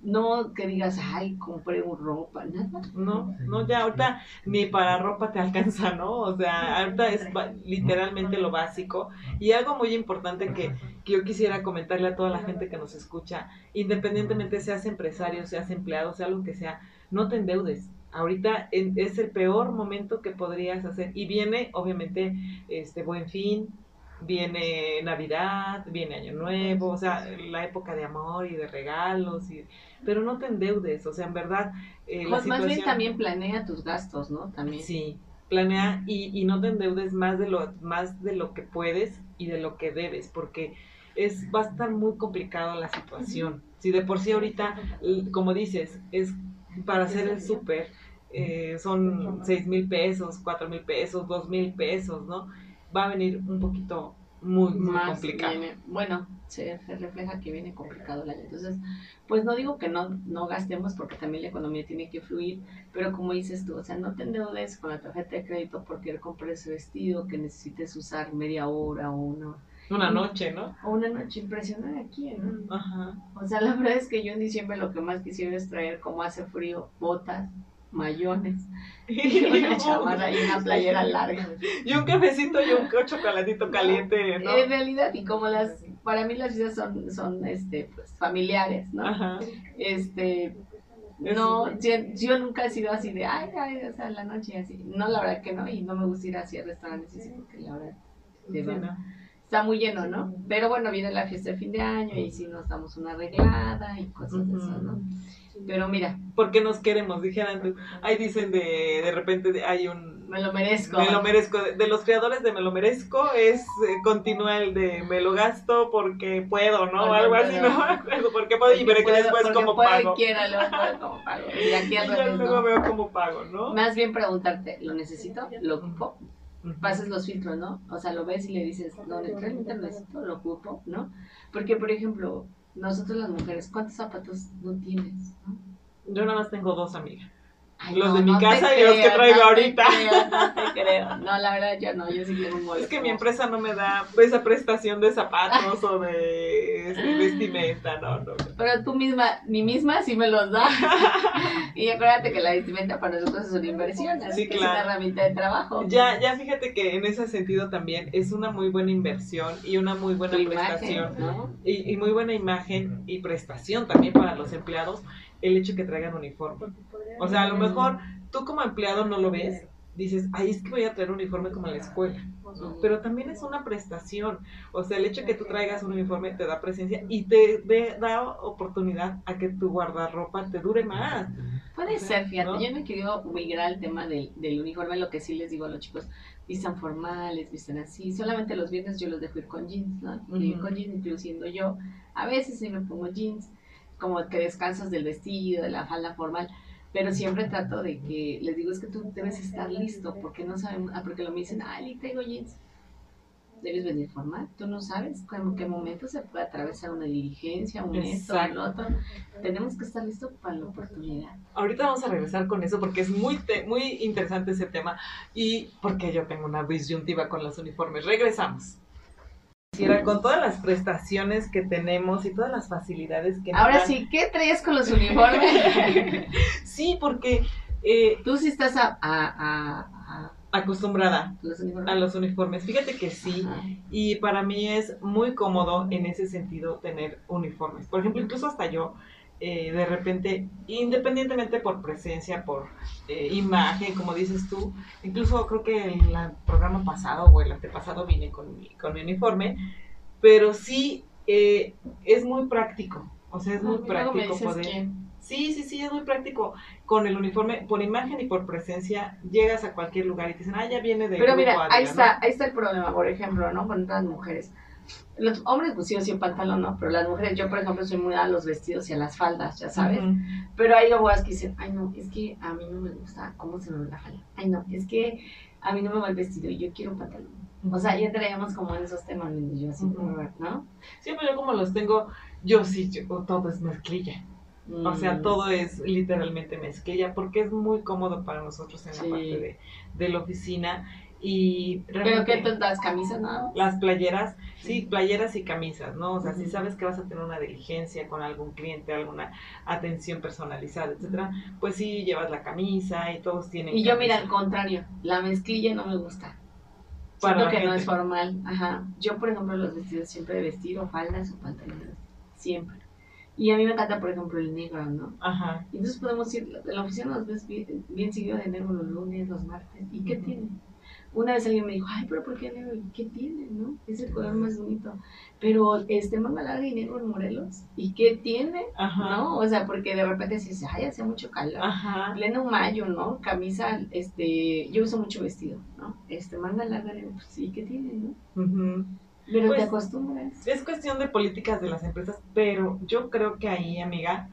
No que digas, ay, compré un ropa, nada. No, no, ya ahorita ni para ropa te [LAUGHS] alcanza, ¿no? O sea, ahorita es literalmente lo básico. Y algo muy importante que, que yo quisiera comentarle a toda la gente que nos escucha, independientemente seas empresario, seas empleado, sea lo que sea, no te endeudes. Ahorita es el peor momento que podrías hacer. Y viene, obviamente, este buen fin, viene Navidad, viene Año Nuevo, o sea, la época de amor y de regalos, y, pero no te endeudes, o sea, en verdad... Eh, pues más bien también planea tus gastos, ¿no? También. Sí, planea y, y no te endeudes más de, lo, más de lo que puedes y de lo que debes, porque es, va a estar muy complicado la situación. Si de por sí ahorita, como dices, es para hacer el súper, eh, son seis mil pesos, cuatro mil pesos, dos mil pesos, ¿no? Va a venir un poquito muy, muy complicado. bueno, se, refleja que viene complicado el año. Entonces, pues no digo que no, no gastemos porque también la economía tiene que fluir, pero como dices tú, o sea, no te endeudes con la tarjeta de crédito porque compres ese vestido que necesites usar media hora o una una noche, ¿no? O una noche impresionante aquí, ¿no? Ajá. O sea, la verdad es que yo en diciembre lo que más quisiera es traer, como hace frío, botas, mayones [LAUGHS] y una chamarra y una playera larga. Y un cafecito y un chocolatito caliente, ¿no? En realidad, y como las, para mí las fiestas son, son este, pues, familiares, ¿no? Ajá. Este, no, yo, nunca he sido así de, ay, ay, o sea, la noche así. No, la verdad que no, y no me gusta ir así a restaurantes así, porque la verdad, de verdad. Está muy lleno, ¿no? Pero bueno, viene la fiesta de fin de año y si nos damos una arreglada y cosas de eso, ¿no? Pero mira. Porque nos queremos, dijeran tú. Ahí dicen de, de repente hay un... Me lo merezco. Me lo merezco. De los creadores de Me lo merezco es, eh, continúa el de Me lo gasto porque puedo, ¿no? Algo así, ¿no? [LAUGHS] porque puedo y veré que después como pago. Quiera, luego como pago. Y aquí al [LAUGHS] revés, luego veo como pago, ¿no? Más bien preguntarte, ¿lo necesito? ¿Lo ocupo? Pases los filtros, ¿no? O sea, lo ves y le dices, no, realmente lo necesito, lo ocupo, ¿no? Porque, por ejemplo, nosotros las mujeres, ¿cuántos zapatos no tienes? Yo nada más tengo dos amigas. los de mi casa y los que traigo ahorita. no te creo. No, la verdad yo no, yo sí tengo un molde. Es que mi empresa no me da esa prestación de zapatos o de este, vestimenta, no, no. Pero tú misma, mi misma sí me los da. [LAUGHS] y acuérdate que la vestimenta para nosotros es una inversión, así que es una herramienta de trabajo. Ya, ya fíjate que en ese sentido también es una muy buena inversión y una muy buena prestación. y, y muy buena imagen y prestación también para los empleados el hecho que traigan uniforme. O sea, a lo mejor tú como empleado no lo ves, dices, ay, es que voy a traer uniforme como en la escuela. Pero también es una prestación. O sea, el hecho que tú traigas un uniforme te da presencia y te da oportunidad a que tu guardarropa te dure más. Puede ser, fíjate, yo me he querido migrar al tema del, del uniforme, lo que sí les digo a los chicos, vistan formales, vistan así. Solamente los viernes yo los dejo ir con jeans, ¿no? con jeans, incluyendo yo. A veces sí me pongo jeans como que descansas del vestido, de la falda formal, pero siempre trato de que les digo es que tú debes estar listo porque no saben, ah, porque lo me dicen, ay, tengo jeans. Debes venir formal, tú no sabes en qué momento se puede atravesar una diligencia, un esto, un otro. Tenemos que estar listos para la oportunidad. Ahorita vamos a regresar con eso porque es muy, muy interesante ese tema y porque yo tengo una disyuntiva con los uniformes. Regresamos con todas las prestaciones que tenemos y todas las facilidades que Ahora sí, ¿qué traes con los uniformes? [LAUGHS] sí, porque eh, tú sí estás a, acostumbrada a los uniformes. Fíjate que sí, y para mí es muy cómodo en ese sentido tener uniformes. Por ejemplo, incluso hasta yo eh, de repente, independientemente por presencia, por eh, imagen, como dices tú, incluso creo que el, el, programa pasado o el antepasado vine con mi, con mi uniforme, pero sí eh, es muy práctico, o sea, es muy práctico poder... Sí, sí, sí, es muy práctico. Con el uniforme, por imagen y por presencia, llegas a cualquier lugar y te dicen, ah, ya viene de... Pero mira, ahí está, ahí está el problema, por ejemplo, ¿no? Con las mujeres los hombres pues sí sin pantalón, ¿no? Pero las mujeres, yo por ejemplo soy muy a los vestidos y a las faldas, ya sabes. Pero hay abuelas que dicen, ay no, es que a mí no me gusta cómo se me ve la falda. Ay no, es que a mí no me va el vestido y yo quiero un pantalón. O sea, ya entraríamos como en esos temas, yo así, ¿no? Siempre yo como los tengo, yo sí, yo, todo es mezclilla. O sea, mm. todo es literalmente mezclilla porque es muy cómodo para nosotros en la parte de, de la oficina Y ¿Pero qué las camisas nada las playeras, sí, playeras y camisas, ¿no? O sea, si sabes que vas a tener una diligencia con algún cliente, alguna atención personalizada, etcétera, pues sí llevas la camisa y todos tienen Y yo, mira, al contrario, la mezclilla no me gusta. Para Siento que no es formal. Ajá. Yo, por ejemplo, los vestidos siempre de vestir o faldas o pantalones. Siempre. Y a mí me encanta, por ejemplo, el negro, ¿no? Ajá. Entonces podemos ir, la oficina nos ves bien, bien seguido de negro los lunes, los martes. ¿Y qué tiene? Una vez alguien me dijo, ay, pero ¿por qué negro? ¿Y ¿Qué tiene, no? Es el color más bonito. Pero este manga larga y negro en Morelos. ¿Y qué tiene? Ajá. ¿No? O sea, porque de repente dices, ay, hace mucho calor. Ajá. Pleno mayo, ¿no? Camisa, este, yo uso mucho vestido, ¿no? Este, manga larga, pues sí, ¿qué tiene, no? Ujú. Pero Pues, te acostumbras. Es cuestión de políticas de las empresas, pero yo creo que ahí, amiga,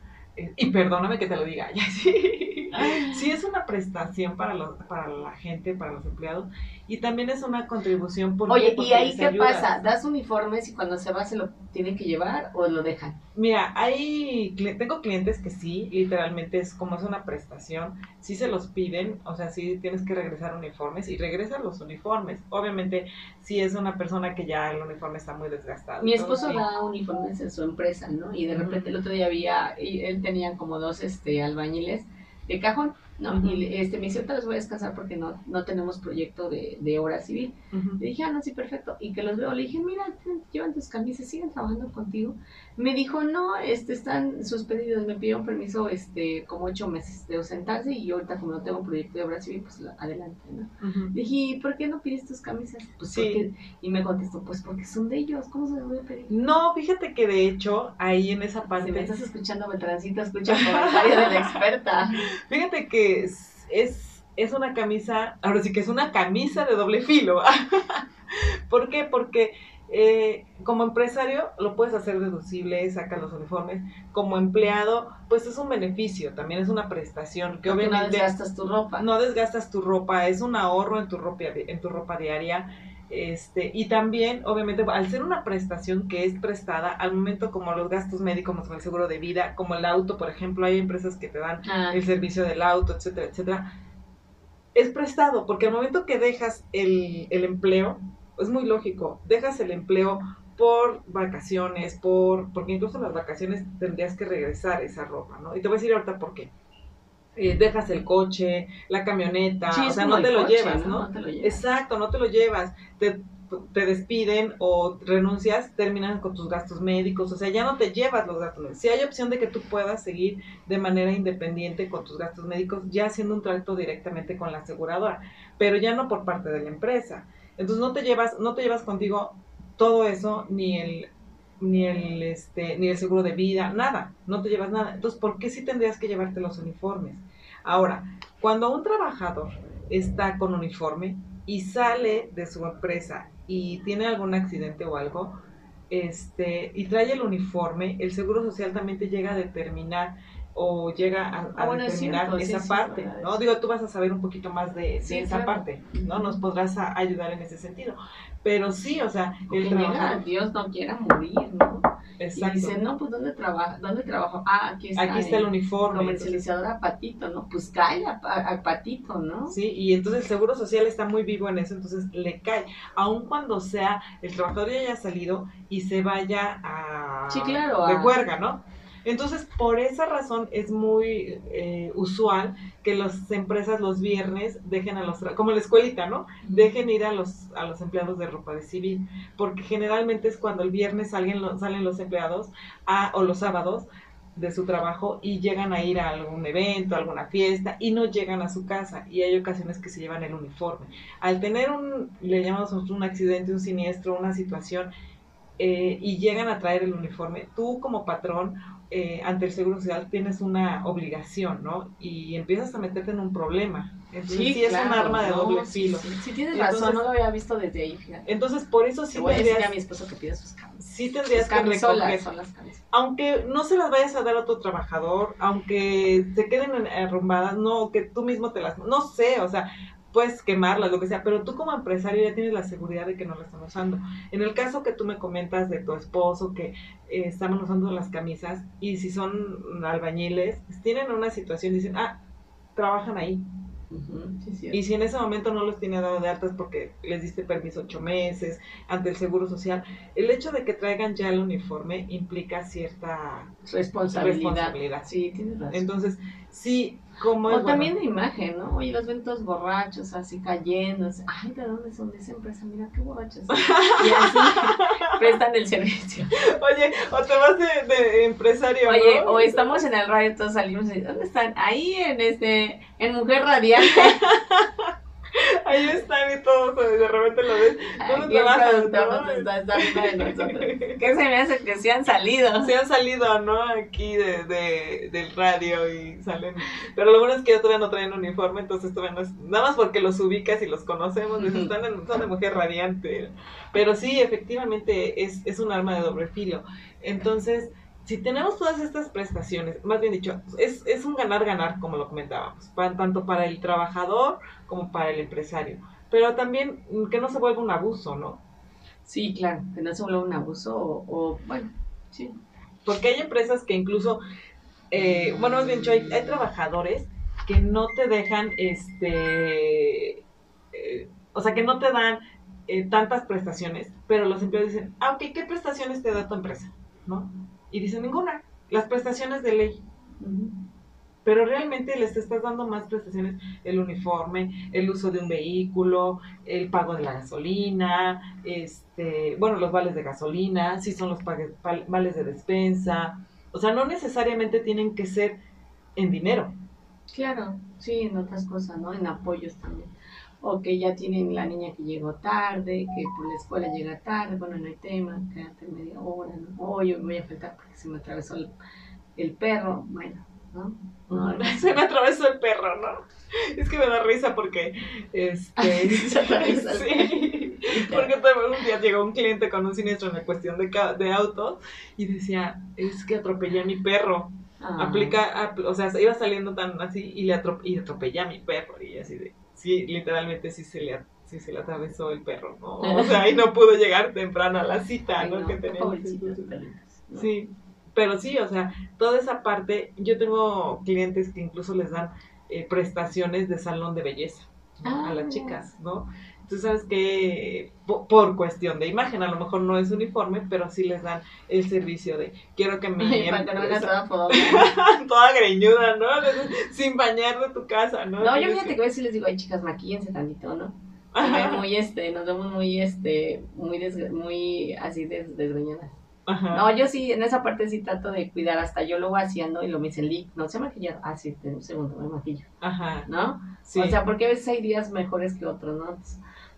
y perdóname que te lo diga, [LAUGHS] sí, sí es una prestación para, los, para la gente, para los empleados, y también es una contribución. ¿por qué? Oye, ¿y Porque ahí qué ayudas. pasa? ¿Das uniformes y cuando se va se lo tienen que llevar o lo dejan? Mira, hay, tengo clientes que sí, literalmente es como es una prestación, sí se los piden, o sea, sí tienes que regresar uniformes y regresan los uniformes. Obviamente, si es una persona que ya el uniforme está muy desgastado. Mi todo, esposo sí. da uniformes en su empresa, ¿no? Y de repente el otro día había, y él tenía como dos este, albañiles de cajón, ¿no? Y este, me dice, ahorita los voy a descansar porque no, no tenemos proyecto de, de hora civil. Le dije, ah, no, sí, perfecto. Y que los veo, le dije, mira, llevan tus camisas, siguen trabajando contigo. Me dijo, no, este, están suspendidos, me pidieron permiso, este, como ocho meses de ausentarse y yo ahorita como no tengo proyecto de obra civil, pues la- adelante, ¿no? Le dije, ¿y por qué no pides tus camisas? Pues Sí. porque, y me contestó, pues porque son de ellos, ¿cómo se los voy a pedir? No, fíjate que de hecho, ahí en esa parte, Si me estás escuchando, Beltrancito, escucha [LAUGHS] el comentario de la experta. fíjate que es, es, es una camisa, ahora sí que es una camisa de doble filo. [LAUGHS] ¿Por qué? Porque eh, como empresario lo puedes hacer deducible, sacas los uniformes. Como empleado, pues es un beneficio, también es una prestación que Porque no obviamente desgastas tu ropa. no desgastas tu ropa, es un ahorro en tu ropa, en tu ropa diaria. Este, y también, obviamente, al ser una prestación que es prestada, al momento como los gastos médicos, como el seguro de vida, como el auto, por ejemplo, hay empresas que te dan Ah, el servicio del auto, etcétera, etcétera, es prestado, porque al momento que dejas el, el empleo, es muy lógico, dejas el empleo por vacaciones, por, porque incluso en las vacaciones tendrías que regresar esa ropa, ¿no? Y te voy a decir ahorita por qué. Eh, dejas el coche, la camioneta, sí, o sea, no te lo coche, llevas, ¿no? No te lo llevas. Exacto, no te lo llevas. Te, te despiden o renuncias, terminan con tus gastos médicos, o sea, ya no te llevas los gastos médicos. Si hay opción de que tú puedas seguir de manera independiente con tus gastos médicos, ya haciendo un trato directamente con la aseguradora, pero ya no por parte de la empresa. Entonces no te llevas, no te llevas contigo todo eso, ni el ni el este ni el seguro de vida, nada, no te llevas nada. Entonces, ¿por qué sí tendrías que llevarte los uniformes? Ahora, cuando un trabajador está con uniforme y sale de su empresa y tiene algún accidente o algo, este, y trae el uniforme, el Seguro Social también te llega a determinar o llega a, a Ah, es cierto, esa sí, parte, ¿no? Digo, tú vas a saber un poquito más de, esa claro. parte, ¿no? Nos podrás a- ayudar en ese sentido. Pero sí, o sea, Que el llega, trabajador, Dios no quiera morir, ¿no? exacto. Y dice, no, pues ¿dónde trabaja? ¿Dónde trabajo? Ah, aquí está. Aquí está el eh, uniforme. Comercializadora Patito, ¿no? Pues cae a, Patito, ¿no? Sí, y entonces el Seguro Social está muy vivo en eso, entonces le cae, aun cuando sea el trabajador ya haya salido y se vaya a Sí, claro, de a- juerga, ¿no? Entonces, por esa razón es muy eh, usual que las empresas los viernes dejen a los, como la escuelita, ¿no? Dejen ir a los, a los empleados de ropa de civil, porque generalmente es cuando el viernes salen los, salen los empleados a, o los sábados de su trabajo y llegan a ir a algún evento, a alguna fiesta y no llegan a su casa y hay ocasiones que se llevan el uniforme. Al tener un, le llamamos un accidente, un siniestro, una situación eh, y llegan a traer el uniforme, tú como patrón eh, ante el Seguro Social tienes una obligación, ¿no? Y empiezas a meterte en un problema. Entonces sí, es un arma de no, doble sí, filo. Sí, sí tienes Entonces- razón, no lo había visto desde ahí, fíjate. Entonces por eso sí Te voy a decir a mi esposo que pida sus camisas. sí tendrías que recoger son las aunque no se las vayas a dar a otro trabajador, aunque se queden en- arrumbadas, no, que tú mismo te las, no sé, o sea, puedes quemarlas, lo que sea, pero tú como empresario ya tienes la seguridad de que no las están usando. En el caso que tú me comentas de tu esposo que eh, estaban usando las camisas y si son albañiles, pues tienen una situación, dicen, ah, trabajan ahí, y si en ese momento no los tiene dado de altas porque les diste permiso ocho meses ante el Seguro Social, el hecho de que traigan ya el uniforme implica cierta responsabilidad. Sí, tienes razón. Entonces, sí, como o también de imagen, ¿no? Oye, los ven todos borrachos, así cayendo. Ay, ¿de dónde son de esa empresa? Mira qué borrachos. y así [LAUGHS] prestan el servicio. Oye, o te vas de, empresario. Oye, o estamos en el radio, todos salimos y ¿dónde están? Ahí en este, en Mujer Radiante. [LAUGHS] [LAUGHS] Ahí están y todos, de repente lo ves. ¿Dónde trabajas? Está, está de nosotros. [LAUGHS] ¿Qué se me hace que se han salido? Se han salido, ¿no? Aquí de, de, del radio y salen. Pero lo bueno es que ya todavía no traen uniforme, entonces todavía no es. Nada más porque los ubicas y los conocemos, están en, son de mujer radiante. Pero sí, efectivamente es, es un arma de doble filo. Entonces si tenemos todas estas prestaciones, más bien dicho, es, es un ganar-ganar, como lo comentábamos, tanto para el trabajador como para el empresario. Pero también que no se vuelva un abuso, ¿no? Sí, claro, que no se vuelva un abuso o, bueno, sí. Porque hay empresas que incluso, eh, bueno, más bien dicho, hay, trabajadores que no te dejan, este, eh, o sea, que no te dan eh, tantas prestaciones, pero los empleados dicen, ah, ok, ¿qué prestaciones te da tu empresa? ¿No? Y dice ninguna, las prestaciones de ley. Pero realmente les estás dando más prestaciones, el uniforme, el uso de un vehículo, el pago de la gasolina, este, bueno, los vales de gasolina, si son los vales de despensa. O sea, no necesariamente tienen que ser en dinero. Claro, sí, en otras cosas, ¿no? En apoyos también o que ya tienen la niña que llegó tarde, que por la escuela llega tarde, bueno, no hay tema, quédate media hora, ¿no? O yo me voy a faltar porque se me atravesó el, perro, bueno, ¿no? [LAUGHS] se me atravesó el perro, ¿no? Es que me da risa porque, este, [LAUGHS] se sí, [LAUGHS] porque un día llegó un cliente con un siniestro en la cuestión de, de autos y decía, es que atropellé a mi perro. Ah. Aplica, o sea, iba saliendo tan así y le atropellé a mi perro y así de sí, literalmente sí se le, sí se le atravesó el perro, ¿no? [LAUGHS] O sea, y no pudo llegar temprano a la cita, ¿no? que teníamos. Sí, pero sí, o sea, toda esa parte, yo tengo clientes que incluso les dan eh, prestaciones de salón de belleza a las ah. chicas, ¿no? Tú sabes que por, cuestión de imagen, a lo mejor no es uniforme, pero sí les dan el servicio de quiero que me [LAUGHS] no toda [LAUGHS] toda greñuda, ¿no? Sin bañar de tu casa, ¿no? No, yo fíjate que a veces les digo, ay chicas, maquíense tantito, ¿no? muy este, nos vemos muy este, muy muy así des, desgreñadas. No, yo sí, en esa parte sí trato de cuidar, hasta yo lo voy haciendo y lo me dicen, no sé maquillar, ah, sí, un segundo, me maquillo, Ajá. ¿no? Sí. O sea, porque a veces hay días mejores que otros, ¿no?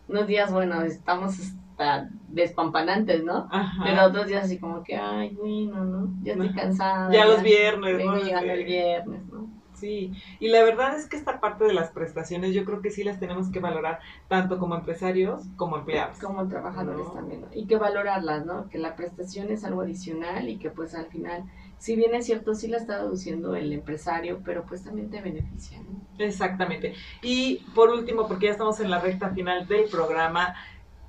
Unos días, bueno, estamos hasta despampanantes, ¿no? Ajá. Pero otros días así como que, ay, bueno, ¿no? Ya estoy cansada. Ya, los viernes, vengo ¿no? llegando el viernes, ¿no? Sí, y la verdad es que esta parte de las prestaciones yo creo que sí las tenemos que valorar tanto como empresarios como empleados. Como trabajadores también, ¿no? Y que valorarlas, ¿no? Que la prestación es algo adicional y que pues al final si bien es cierto, sí la está deduciendo el empresario, pero pues también te beneficia. ¿no? Exactamente. Y por último, porque ya estamos en la recta final del programa,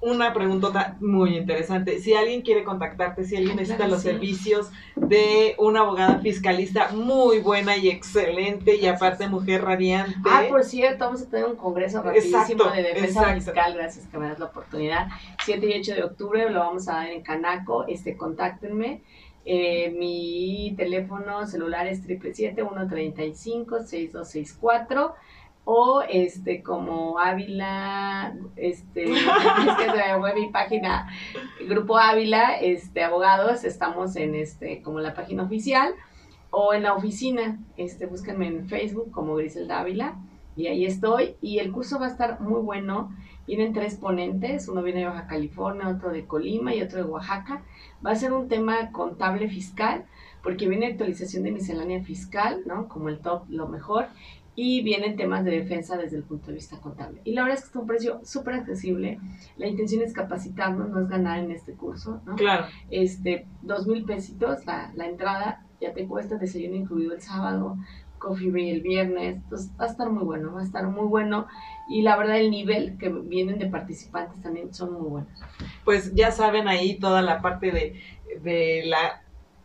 una pregunta muy interesante. Si alguien quiere contactarte, si alguien necesita los servicios de una abogada fiscalista muy buena y excelente y aparte mujer radiante. Ah, por cierto, vamos a tener un congreso rapidísimo de defensa fiscal, gracias que me das la oportunidad. 7 y 8 de octubre lo vamos a dar en Canaco, este, contáctenme. Eh, mi teléfono celular es 777-135-6264 o este como Ávila, este, [LAUGHS] es que se me mi página, Grupo Ávila, este, abogados, estamos en este, como la página oficial, o en la oficina, este, búsquenme en Facebook como Griselda Ávila, y ahí estoy, y el curso va a estar muy bueno, vienen tres ponentes, uno viene de Baja California, otro de Colima y otro de Oaxaca, Va a ser un tema contable fiscal, porque viene actualización de miscelánea fiscal, ¿no? Como el top, lo mejor, y vienen temas de defensa desde el punto de vista contable. Y la verdad es que está un precio súper accesible. La intención es capacitarnos, no es ganar en este curso, ¿no? Claro. Este, dos mil pesitos la, la entrada, ya te cuesta desayuno incluido el sábado, Coffee Break el viernes, entonces va a estar muy bueno, va a estar muy bueno y la verdad el nivel que vienen de participantes también son muy buenos. Pues ya saben ahí toda la parte de, de la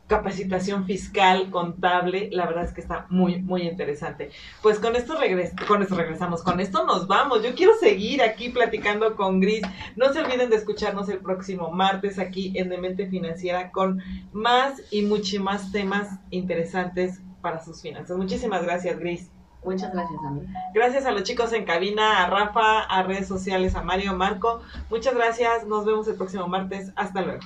capacitación fiscal, contable, la verdad es que está muy, muy interesante. Pues con esto, regres con esto regresamos, con esto nos vamos. Yo quiero seguir aquí platicando con Gris. No se olviden de escucharnos el próximo martes aquí en Demente Financiera con más y muchos más temas interesantes para sus finanzas. Muchísimas gracias, Gris. Muchas gracias, amiga. Gracias a los chicos en cabina, a Rafa, a redes sociales, a Mario, Marco. Muchas gracias. Nos vemos el próximo martes. Hasta luego.